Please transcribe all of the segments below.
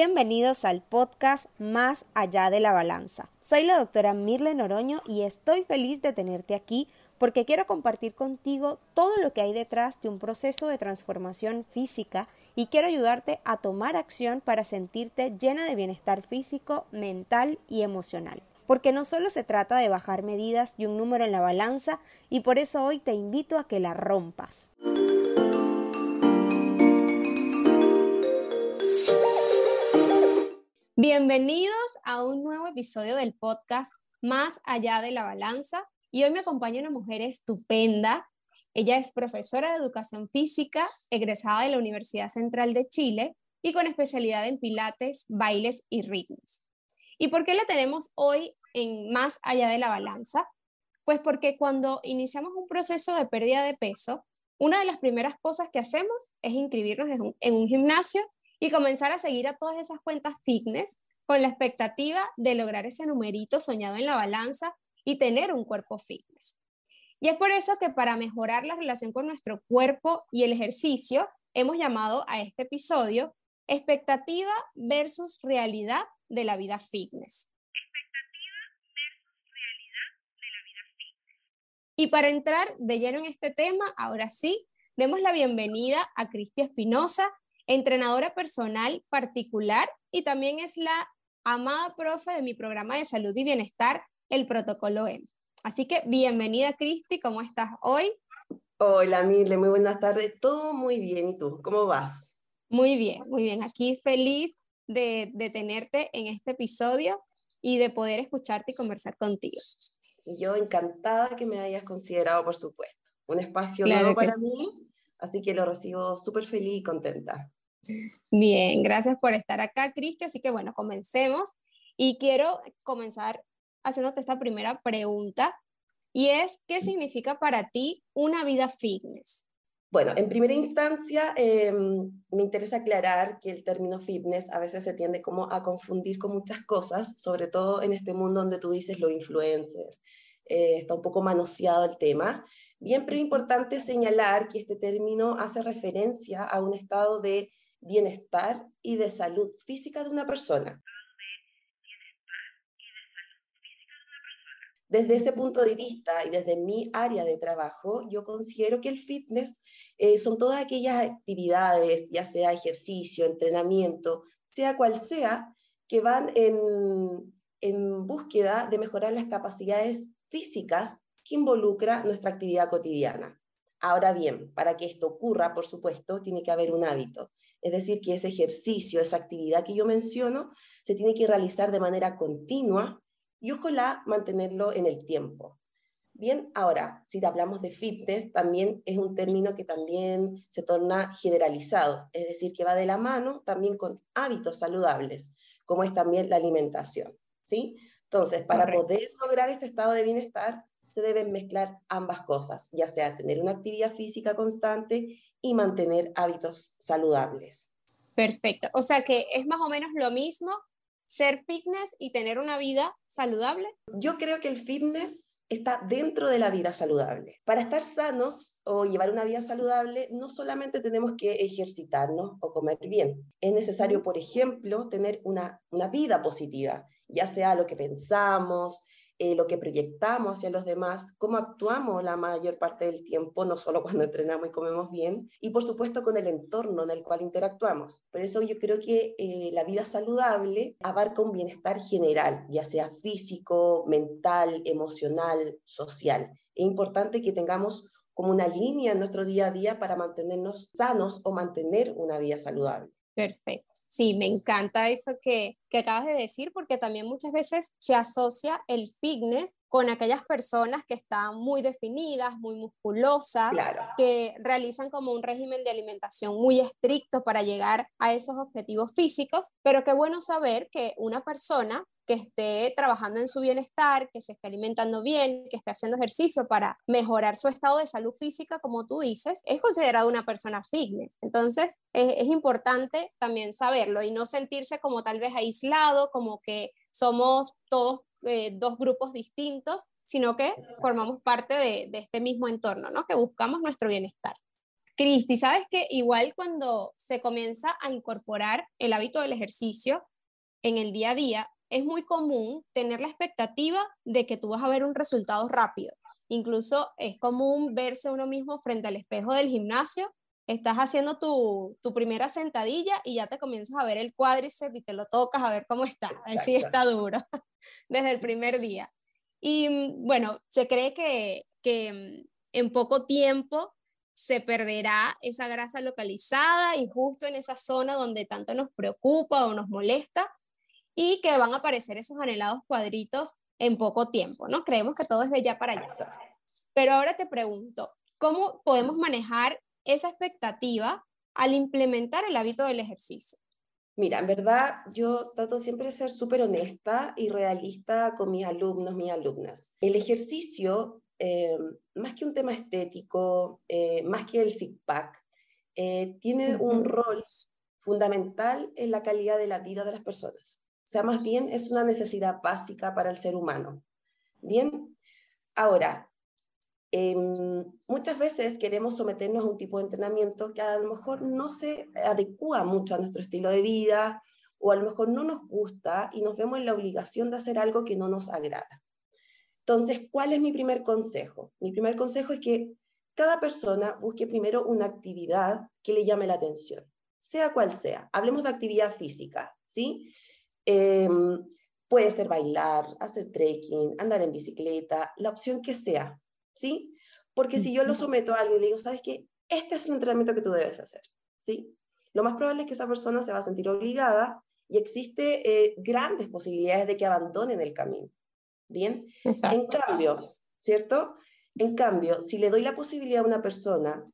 Bienvenidos al podcast Más allá de la balanza. Soy la doctora Mirle Noroño y estoy feliz de tenerte aquí porque quiero compartir contigo todo lo que hay detrás de un proceso de transformación física y quiero ayudarte a tomar acción para sentirte llena de bienestar físico, mental y emocional. Porque no solo se trata de bajar medidas y un número en la balanza y por eso hoy te invito a que la rompas. Bienvenidos a un nuevo episodio del podcast Más allá de la balanza. Y hoy me acompaña una mujer estupenda. Ella es profesora de educación física, egresada de la Universidad Central de Chile y con especialidad en pilates, bailes y ritmos. ¿Y por qué la tenemos hoy en Más allá de la balanza? Pues porque cuando iniciamos un proceso de pérdida de peso, una de las primeras cosas que hacemos es inscribirnos en un, gimnasio y comenzar a seguir a todas esas cuentas fitness con la expectativa de lograr ese numerito soñado en la balanza y tener un cuerpo fitness. Y es por eso que para mejorar la relación con nuestro cuerpo y el ejercicio, hemos llamado a este episodio expectativa versus realidad de la vida fitness. Y para entrar de lleno en este tema, ahora sí, demos la bienvenida a Cristi Espinosa, entrenadora personal particular y también es la amada profe de mi programa de salud y bienestar, el protocolo M. Así que bienvenida Cristi, ¿cómo estás hoy? Hola Mirle, muy buenas tardes, todo muy bien, ¿y tú? ¿Cómo vas? Muy bien, muy bien, aquí feliz de, de tenerte en este episodio y de poder escucharte y conversar contigo. Yo encantada que me hayas considerado, por supuesto. Un espacio nuevo para mí, así que lo recibo súper feliz y contenta. Bien, gracias por estar acá, Cristi. Así que bueno, comencemos. Y quiero comenzar haciéndote esta primera pregunta, y es, ¿qué significa para ti una vida fitness? Bueno, en primera instancia, em, me interesa aclarar que el término fitness a veces se tiende como a confundir con muchas cosas, sobre todo en este mundo donde tú dices lo influencer. Eh, está un poco manoseado el tema. Bien, pero es importante señalar que este término hace referencia a un estado de bienestar y de salud física de una persona. Desde ese punto de vista y desde mi área de trabajo, yo considero que el fitness eh, son todas aquellas actividades, ya sea ejercicio, entrenamiento, sea cual sea, que van en, en búsqueda de mejorar las capacidades físicas que involucra nuestra actividad cotidiana. Ahora bien, para que esto ocurra, por supuesto, tiene que haber un hábito. Es decir, que ese ejercicio, esa actividad que yo menciono, se tiene que realizar de manera continua y ojalá mantenerlo en el tiempo. Bien, ahora, si hablamos de fitness, también es un término que también se torna generalizado, es decir, que va de la mano también con hábitos saludables, como es también la alimentación, ¿sí? Entonces, para poder lograr este estado de bienestar, se deben mezclar ambas cosas, ya sea tener una actividad física constante y mantener hábitos saludables. Perfecto. O sea que es más o menos lo mismo ser fitness y tener una vida saludable. Yo creo que el fitness está dentro de la vida saludable. Para estar sanos o llevar una vida saludable, no solamente tenemos que ejercitarnos o comer bien. Es necesario, por ejemplo, tener una, una vida positiva, ya sea lo que pensamos, eh, lo que proyectamos hacia los demás, cómo actuamos la mayor parte del tiempo, no solo cuando entrenamos y comemos bien, y por supuesto con el entorno en el cual interactuamos. Por eso yo creo que eh, la vida saludable abarca un bienestar general, ya sea físico, mental, emocional, social. Es importante que tengamos como una línea en nuestro día a día para mantenernos sanos o mantener una vida saludable. Perfecto. Sí, me encanta eso que, que, acabas de decir, porque también muchas veces se asocia el fitness con aquellas personas que están muy definidas, muy musculosas, que realizan como un régimen de alimentación muy estricto para llegar a esos objetivos físicos, pero qué bueno saber que una persona que esté trabajando en su bienestar, que se esté alimentando bien, que esté haciendo ejercicio para mejorar su estado de salud física, como tú dices, es considerado una persona fitness. Entonces, es, importante también saberlo y no sentirse como tal vez aislado, como que somos todos eh, dos grupos distintos, sino que formamos parte de, de este mismo entorno, ¿no? Que buscamos nuestro bienestar. Cristi, sabes que igual cuando se comienza a incorporar el hábito del ejercicio en el día a día, es muy común tener la expectativa de que tú vas a ver un resultado rápido. Incluso es común verse uno mismo frente al espejo del gimnasio, estás haciendo tu, tu primera sentadilla y ya te comienzas a ver el cuádriceps y te lo tocas a ver cómo está, a ver si está duro desde el primer día. Y mm, bueno, se cree que, que mm, en poco tiempo se perderá esa grasa localizada y justo en esa zona donde tanto nos preocupa o nos molesta y que van a aparecer esos anhelados cuadritos en poco tiempo, ¿no? Creemos que todo es de ya para allá. Pero ahora te pregunto, ¿cómo podemos manejar esa expectativa al implementar el hábito del ejercicio? Mira, en verdad yo trato siempre de ser súper honesta y realista con mis alumnos, mis alumnas. El ejercicio eh, más que un tema estético, eh, más que el zip-pack, eh, tiene un rol fundamental en la calidad de la vida de las personas. O sea, más bien es una necesidad básica para el ser humano. Bien, ahora, em, muchas veces queremos someternos a un tipo de entrenamiento que a lo mejor no se adecua mucho a nuestro estilo de vida o a lo mejor no nos gusta y nos vemos en la obligación de hacer algo que no nos agrada. Entonces, ¿cuál es mi primer consejo? Mi primer consejo es que cada persona busque primero una actividad que le llame la atención, sea cual sea. Hablemos de actividad física, ¿sí? Em, puede ser bailar, hacer trekking, andar en bicicleta, la opción que sea, ¿sí? Porque si yo lo someto a alguien y le digo, ¿sabes qué? Este es el entrenamiento que tú debes hacer, ¿sí? Lo más probable es que esa persona se va a sentir obligada y existe eh, grandes posibilidades de que abandonen el camino. Bien, en cambio, ¿cierto? En cambio, si le doy la posibilidad a una persona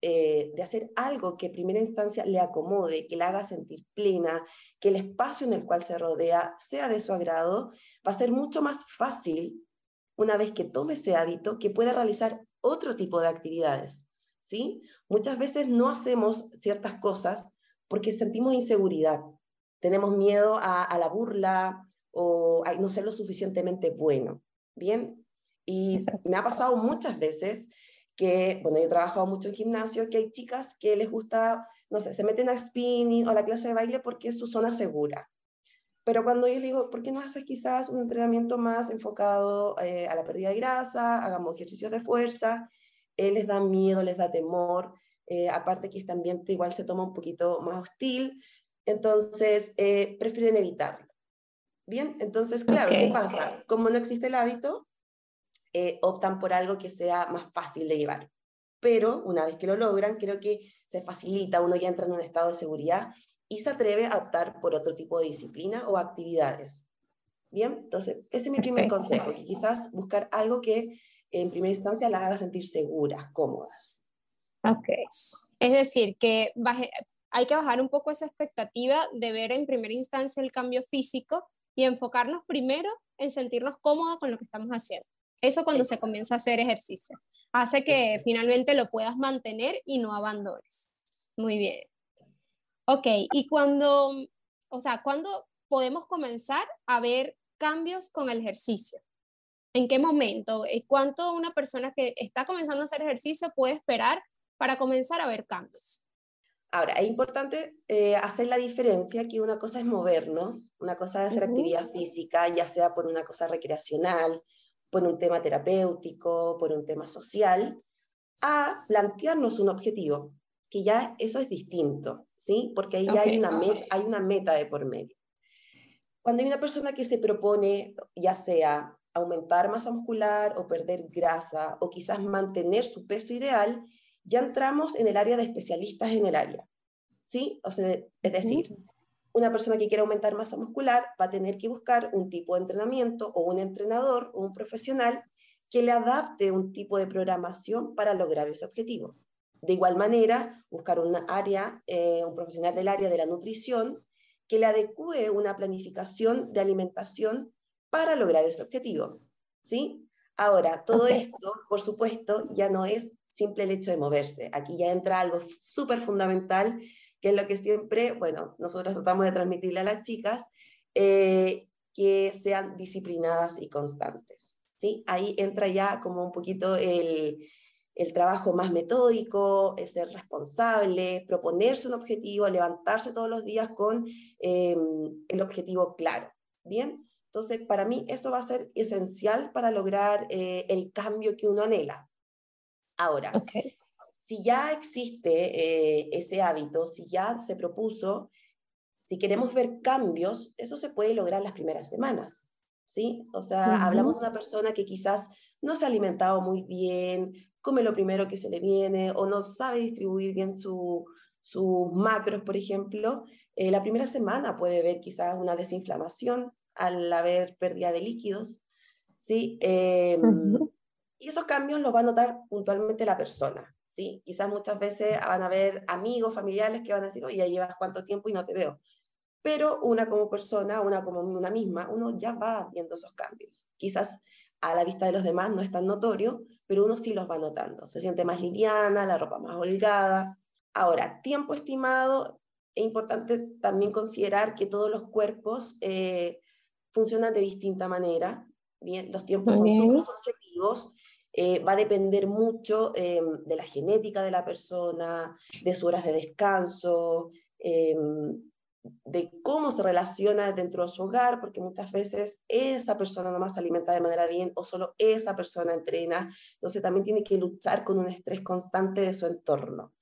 eh, de hacer algo que en primera instancia le acomode, que la haga sentir plena, que el espacio en el cual se rodea sea de su agrado, va a ser mucho más fácil, una vez que tome ese hábito, que pueda realizar otro tipo de actividades. ¿sí? Muchas veces no hacemos ciertas cosas porque sentimos inseguridad, tenemos miedo a, a la burla, o no ser lo suficientemente bueno. Bien, y me ha pasado muchas veces que, bueno, yo he trabajado mucho en gimnasio, que hay chicas que les gusta, no sé, se meten a spinning o a la clase de baile porque es su zona segura. Pero cuando yo les digo, ¿por qué no haces quizás un entrenamiento más enfocado eh, a la pérdida de grasa, hagamos ejercicios de fuerza? Eh, les da miedo, les da temor, eh, aparte que este ambiente igual se toma un poquito más hostil, entonces prefieren evitarlo. Bien, entonces, claro, ¿qué pasa? Como no existe el hábito, eh, optan por algo que sea más fácil de llevar. Pero una vez que lo logran, creo que se facilita, uno ya entra en un estado de seguridad y se atreve a optar por otro tipo de disciplina o actividades. Bien, entonces, ese es mi primer consejo, que quizás buscar algo que en primera instancia las haga sentir seguras, cómodas. Ok. Es decir, que hay que bajar un poco esa expectativa de ver en primera instancia el cambio físico y enfocarnos primero en sentirnos cómodos con lo que estamos haciendo. Eso cuando se comienza a hacer ejercicio. Hace que finalmente lo puedas mantener y no abandones. Muy bien. Ok, y cuando, o sea, ¿cuándo podemos comenzar a ver cambios con el ejercicio? ¿En qué momento? ¿Cuánto una persona que está comenzando a hacer ejercicio puede esperar para comenzar a ver cambios? Ahora, es importante eh, hacer la diferencia que una cosa es movernos, una cosa es hacer actividad física, ya sea por una cosa recreacional, por un tema terapéutico, por un tema social, a plantearnos un objetivo, que ya eso es distinto, ¿sí? Porque ahí ya hay, una meta, hay una meta de por medio. Cuando hay una persona que se propone, ya sea aumentar masa muscular o perder grasa, o quizás mantener su peso ideal, ya entramos en el área de especialistas en el área. ¿sí? O sea, es decir, una persona que quiere aumentar masa muscular va a tener que buscar un tipo de entrenamiento o un entrenador o un profesional que le adapte un tipo de programación para lograr ese objetivo. De igual manera, buscar una área, eh, un profesional del área de la nutrición que le adecue una planificación de alimentación para lograr ese objetivo. ¿sí? Ahora, todo esto, por supuesto, ya no es simple el hecho de moverse. Aquí ya entra algo súper fundamental, que es lo que siempre, bueno, nosotros tratamos de transmitirle a las chicas, eh, que sean disciplinadas y constantes. ¿sí? Ahí entra ya como un poquito el, el trabajo más metódico, ser responsable, proponerse un objetivo, levantarse todos los días con em, el objetivo claro. Bien, entonces para mí eso va a ser esencial para lograr eh, el cambio que uno anhela. Ahora, si ya existe eh, ese hábito, si ya se propuso, si queremos ver cambios, eso se puede lograr las primeras semanas. ¿Sí? O sea, hablamos de una persona que quizás no se ha alimentado muy bien, come lo primero que se le viene o no sabe distribuir bien sus macros, por ejemplo, eh, la primera semana puede ver quizás una desinflamación al haber pérdida de líquidos, ¿sí? Em, y esos cambios los va a notar puntualmente la persona, ¿sí? Quizás muchas veces van a haber amigos, familiares que van a decir, oye, ya llevas cuánto tiempo y no te veo. Pero una como persona, una como una misma, uno ya va viendo esos cambios. Quizás a la vista de los demás no es tan notorio, pero uno sí los va notando. Se siente más liviana, la ropa más holgada. Ahora, tiempo estimado, es importante también considerar que todos los cuerpos eh, funcionan de distinta manera. Bien, los tiempos son súper subjetivos. Eh, va a depender mucho eh, de la genética de la persona, de sus horas de descanso, de cómo se relaciona dentro de su hogar, porque muchas veces esa persona nomás se alimenta de manera bien o solo esa persona entrena, entonces también tiene que luchar con un estrés constante de su entorno.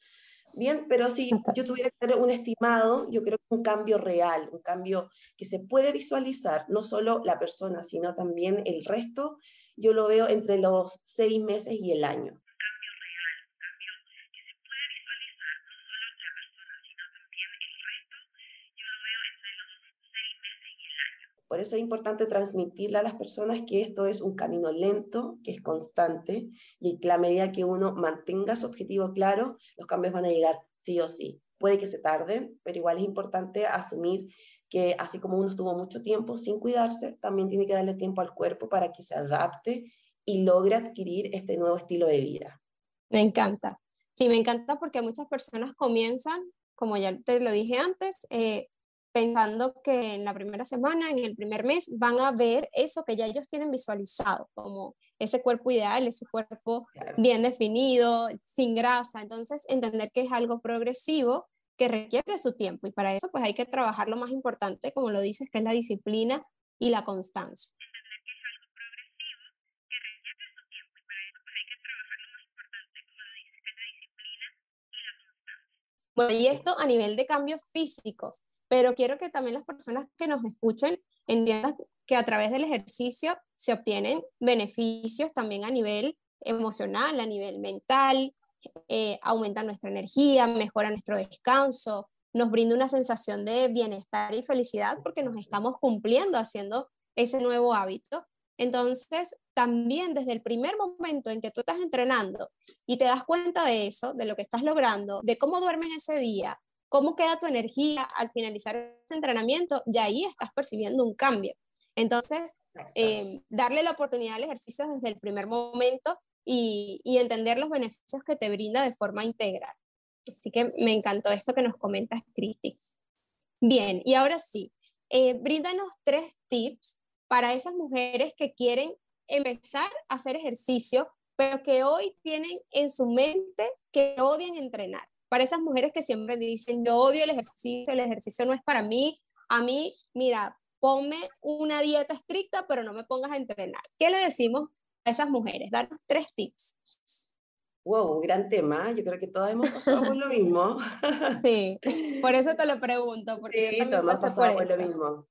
Bien, pero si yo tuviera que hacer un estimado, yo creo que un cambio real, un cambio que se puede visualizar, no solo la persona, sino también el resto, yo lo veo entre los seis meses y el año. Por eso es importante transmitirle a las personas que esto es un camino lento, que es constante, y que a medida que uno mantenga su objetivo claro, los cambios van a llegar sí o sí. Puede que se tarden, pero igual es importante asumir que así como uno estuvo mucho tiempo sin cuidarse, también tiene que darle tiempo al cuerpo para que se adapte y logre adquirir este nuevo estilo de vida. Me encanta. Sí, me encanta porque muchas personas comienzan, como ya te lo dije antes, eh, pensando que en la primera semana, en el primer mes, van a ver eso que ya ellos tienen visualizado, como ese cuerpo ideal, ese cuerpo bien definido, sin grasa. Entonces, entender que es algo progresivo que requiere su tiempo y para eso pues hay que trabajar lo más importante, como lo dices, que es la disciplina y la constancia. Bueno, y esto a nivel de cambios físicos pero quiero que también las personas que nos escuchen entiendan que a través del ejercicio se obtienen beneficios también a nivel emocional, a nivel mental, eh, aumenta nuestra energía, mejora nuestro descanso, nos brinda una sensación de bienestar y felicidad porque nos estamos cumpliendo haciendo ese nuevo hábito. Entonces, también desde el primer momento en que tú estás entrenando y te das cuenta de eso, de lo que estás logrando, de cómo duermes ese día, cómo queda tu energía al finalizar ese entrenamiento, y ahí estás percibiendo un cambio. Entonces, eh, darle la oportunidad al ejercicio desde el primer momento y, entender los beneficios que te brinda de forma integral. Así que me encantó esto que nos comentas, Cristi. Bien, y ahora sí, eh, bríndanos tres tips para esas mujeres que quieren empezar a hacer ejercicio, pero que hoy tienen en su mente que odian entrenar para esas mujeres que siempre dicen, yo odio el ejercicio, el ejercicio no es para mí, a mí, mira, ponme una dieta estricta, pero no me pongas a entrenar. ¿Qué le decimos esas mujeres? Darnos tres tips. Wow, gran tema. Yo creo que todas hemos pasado por lo mismo. Sí, por eso te lo pregunto, porque sí, yo hemos pasado por, por lo mismo.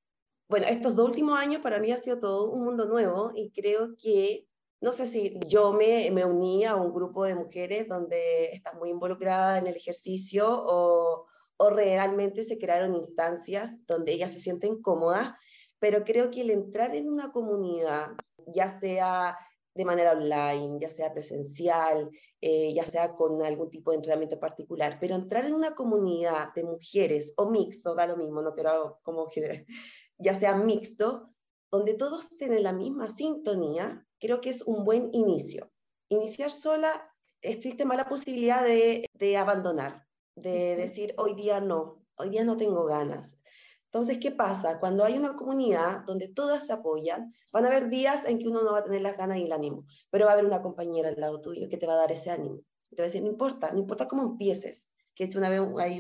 Bueno, estos dos últimos años para mí ha sido todo un mundo nuevo y creo que no sé si yo me, me uní a un grupo de mujeres donde están muy involucradas en el ejercicio o, o realmente se crearon instancias donde ellas se sienten cómodas, pero creo que el entrar en una comunidad, ya sea de manera online, ya sea presencial, eh, ya sea con algún tipo de entrenamiento particular, pero entrar en una comunidad de mujeres o mixto, da lo mismo, no quiero como general, ya sea mixto, donde todos tienen la misma sintonía, creo que es un buen inicio. Iniciar sola, existe mala posibilidad de, abandonar, de decir, hoy día no, hoy día no tengo ganas. Entonces, ¿qué pasa? Cuando hay una comunidad donde todas se apoyan, van a haber días en que uno no va a tener las ganas y el ánimo, pero va a haber una compañera al lado tuyo que te va a dar ese ánimo. Te va a decir, no importa, no importa cómo empieces. Que hecho una vez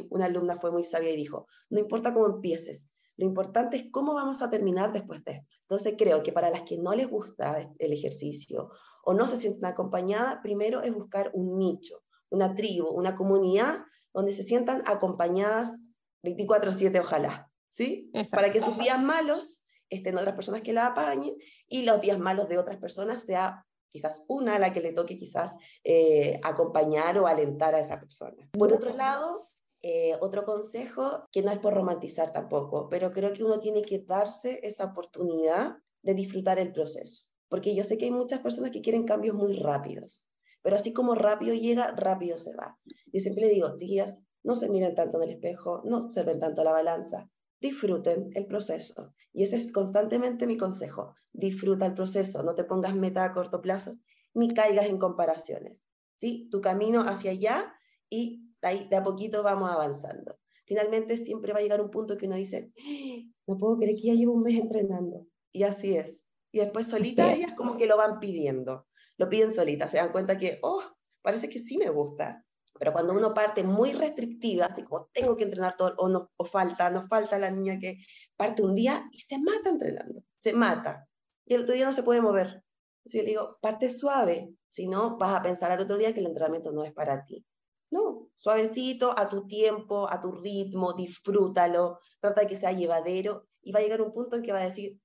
una alumna fue muy sabia y dijo, no importa cómo empieces, lo importante es cómo vamos a terminar después de esto. Entonces creo que para las que no les gusta el ejercicio o no se sienten acompañadas, primero es buscar un nicho, una tribu, una comunidad donde se sientan acompañadas 24/7 ojalá, ¿sí? Para que sus días malos estén otras personas que la apañen y los días malos de otras personas sea quizás una a la que le toque quizás eh, acompañar o alentar a esa persona. Por otro lado, eh, otro consejo, que no es por romantizar tampoco, pero creo que uno tiene que darse esa oportunidad de disfrutar el proceso, porque yo sé que hay muchas personas que quieren cambios muy rápidos, pero así como rápido llega, rápido se va. Yo siempre le digo, chiquillas, no se miren tanto en el espejo, no observen tanto la balanza, disfruten el proceso. Y ese es constantemente mi consejo, disfruta el proceso, no te pongas meta a corto plazo, ni caigas en comparaciones. ¿sí? Tu camino hacia allá y de a poquito vamos avanzando. Finalmente siempre va a llegar un punto que uno dice, ¡Ah! no puedo creer que ya llevo un mes entrenando. Y así es. Y después solita ellas como que lo van pidiendo. Lo piden solita, se dan cuenta que, oh, parece que sí me gusta. Pero cuando uno parte muy restrictiva, así como tengo que entrenar todo, o, no, o falta, no falta la niña que parte un día y se mata entrenando, se mata. Y el otro día no se puede mover. Entonces yo le digo, parte suave, si no vas a pensar al otro día que el entrenamiento no es para ti. No, suavecito, a tu tiempo, a tu ritmo, disfrútalo, trata de que sea llevadero y va a llegar un punto en que va a decir,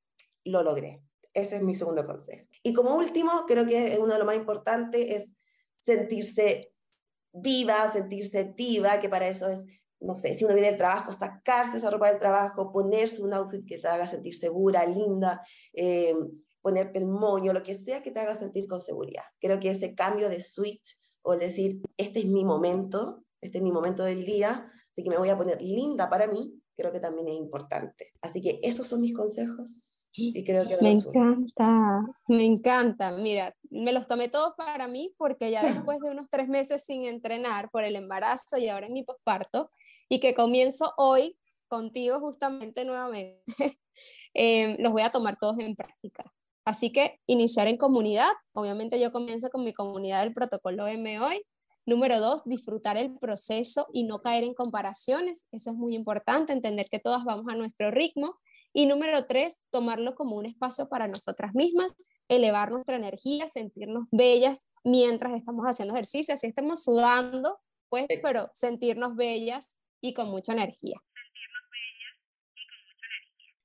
lo logré. Ese es mi segundo consejo. Y como último, creo que es uno de lo más importantes, es sentirse viva, sentirse activa, que para eso es, no sé, si uno viene del trabajo, sacarse esa ropa del trabajo, ponerse un outfit que te haga sentir segura, linda, eh, ponerte el moño, lo que sea que te haga sentir con seguridad. Creo que ese cambio de switch o decir, este es mi momento, este es mi momento del día, así que me voy a poner linda para mí, creo que también es importante. Así que esos son mis consejos y creo que me encanta, me encanta. Mira, me los tomé todos para mí porque ya después de unos tres meses sin entrenar por el embarazo y ahora en mi posparto y que comienzo hoy contigo justamente nuevamente, eh, los voy a tomar todos en práctica. Así que iniciar en comunidad, obviamente yo comienzo con mi comunidad del protocolo M hoy. Número dos, disfrutar el proceso y no caer en comparaciones. Eso es muy importante, entender que todas vamos a nuestro ritmo. Y número tres, tomarlo como un espacio para nosotras mismas, elevar nuestra energía, sentirnos bellas mientras estamos haciendo ejercicio, así estamos sudando, pues, pero sentirnos bellas y con mucha energía.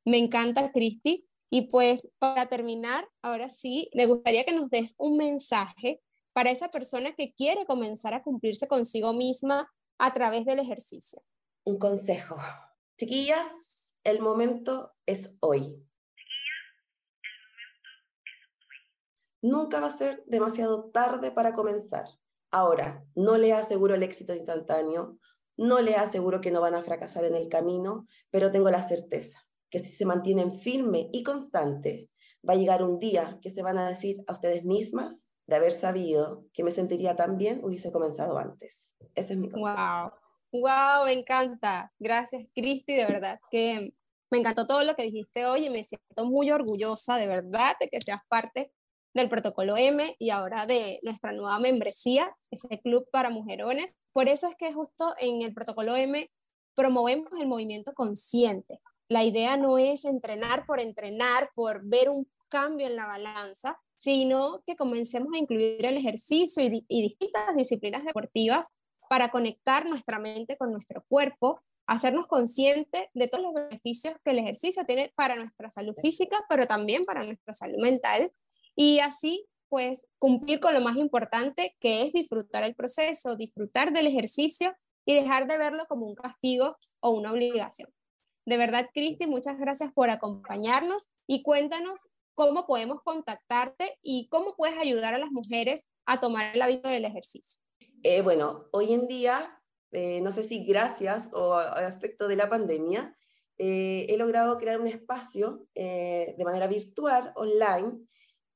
Me encanta, Cristi, y pues para terminar, ahora sí, me gustaría que nos des un mensaje para esa persona que quiere comenzar a cumplirse consigo misma a través del ejercicio. Un consejo. Chiquillas, el momento es hoy. Nunca va a ser demasiado tarde para comenzar. Ahora, no les aseguro el éxito instantáneo, no les aseguro que no van a fracasar en el camino, pero tengo la certeza que si se mantienen firme y constante, va a llegar un día que se van a decir a ustedes mismas de haber sabido que me sentiría tan bien, hubiese comenzado antes. Ese es mi consejo. Wow. Wow, me encanta. Gracias, Cristi, de verdad que me encantó todo lo que dijiste hoy y me siento muy orgullosa de verdad de que seas parte del protocolo M y ahora de nuestra nueva membresía, ese club para mujerones. Por eso es que justo en el protocolo M promovemos el movimiento consciente, la idea no es entrenar por entrenar, por ver un cambio en la balanza, sino que comencemos a incluir el ejercicio y, distintas disciplinas deportivas para conectar nuestra mente con nuestro cuerpo, hacernos conscientes de todos los beneficios que el ejercicio tiene para nuestra salud física, pero también para nuestra salud mental, y así pues cumplir con lo más importante que es disfrutar el proceso, disfrutar del ejercicio y dejar de verlo como un castigo o una obligación. De verdad, Cristi, muchas gracias por acompañarnos y cuéntanos cómo podemos contactarte y cómo puedes ayudar a las mujeres a tomar el hábito del ejercicio. Eh, bueno, hoy en día, eh, no sé si gracias o a, efecto de la pandemia, eh, he logrado crear un espacio de manera virtual, online,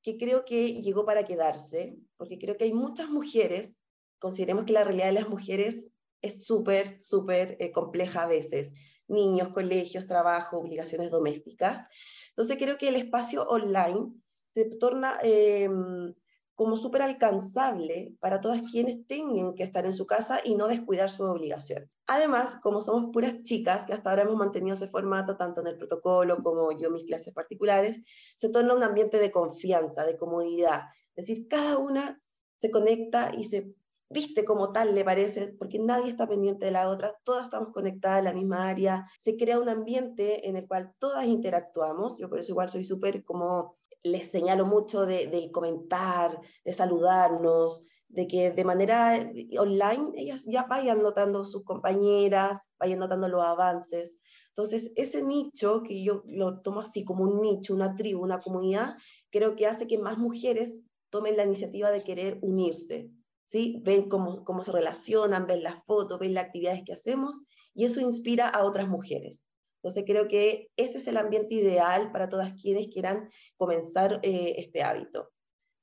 que creo que llegó para quedarse, porque creo que hay muchas mujeres, consideremos que la realidad de las mujeres es súper, súper compleja a veces niños, colegios, trabajo, obligaciones domésticas. Entonces creo que el espacio online se torna em, como súper alcanzable para todas quienes tengan que estar en su casa y no descuidar sus obligaciones. Además, como somos puras chicas, que hasta ahora hemos mantenido ese formato tanto en el protocolo como yo mis clases particulares, se torna un ambiente de confianza, de comodidad. Es decir, cada una se conecta y se viste como tal, le parece, porque nadie está pendiente de la otra, todas estamos conectadas en la misma área, se crea un ambiente en el cual todas interactuamos, yo por eso igual soy súper como les señalo mucho de, comentar, de saludarnos, de que de manera online ellas ya vayan notando sus compañeras, vayan notando los avances. Entonces, ese nicho, que yo lo tomo así como un nicho, una tribu, una comunidad, creo que hace que más mujeres tomen la iniciativa de querer unirse, ¿sí? Ven cómo, cómo se relacionan, ven las fotos, ven las actividades que hacemos y eso inspira a otras mujeres. Entonces creo que ese es el ambiente ideal para todas quienes quieran comenzar eh, este hábito.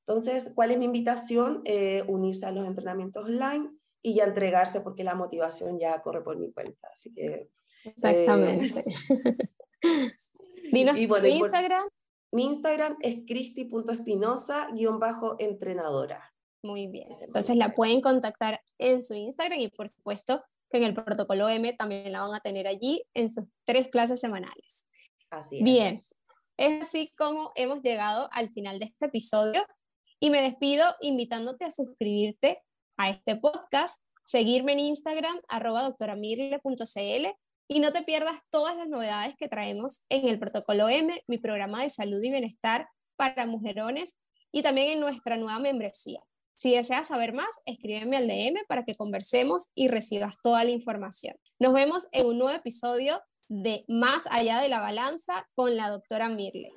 Entonces, ¿cuál es mi invitación? Eh, unirse a los entrenamientos online y ya entregarse porque la motivación ya corre por mi cuenta. Así que... Exactamente. Eh, Dinos tu Instagram. Mi Instagram es cristi.espinosa-entrenadora. Muy bien. Entonces la pueden contactar en su Instagram y por supuesto que en el protocolo M también la van a tener allí en sus tres clases semanales. Así es. Bien. Es así como hemos llegado al final de este episodio y me despido invitándote a suscribirte a este podcast, seguirme en Instagram arroba doctoramirle.cl y no te pierdas todas las novedades que traemos en el protocolo M, mi programa de salud y bienestar para mujerones y también en nuestra nueva membresía. Si deseas saber más, escríbeme al DM para que conversemos y recibas toda la información. Nos vemos en un nuevo episodio de Más allá de la balanza con la doctora Mirle.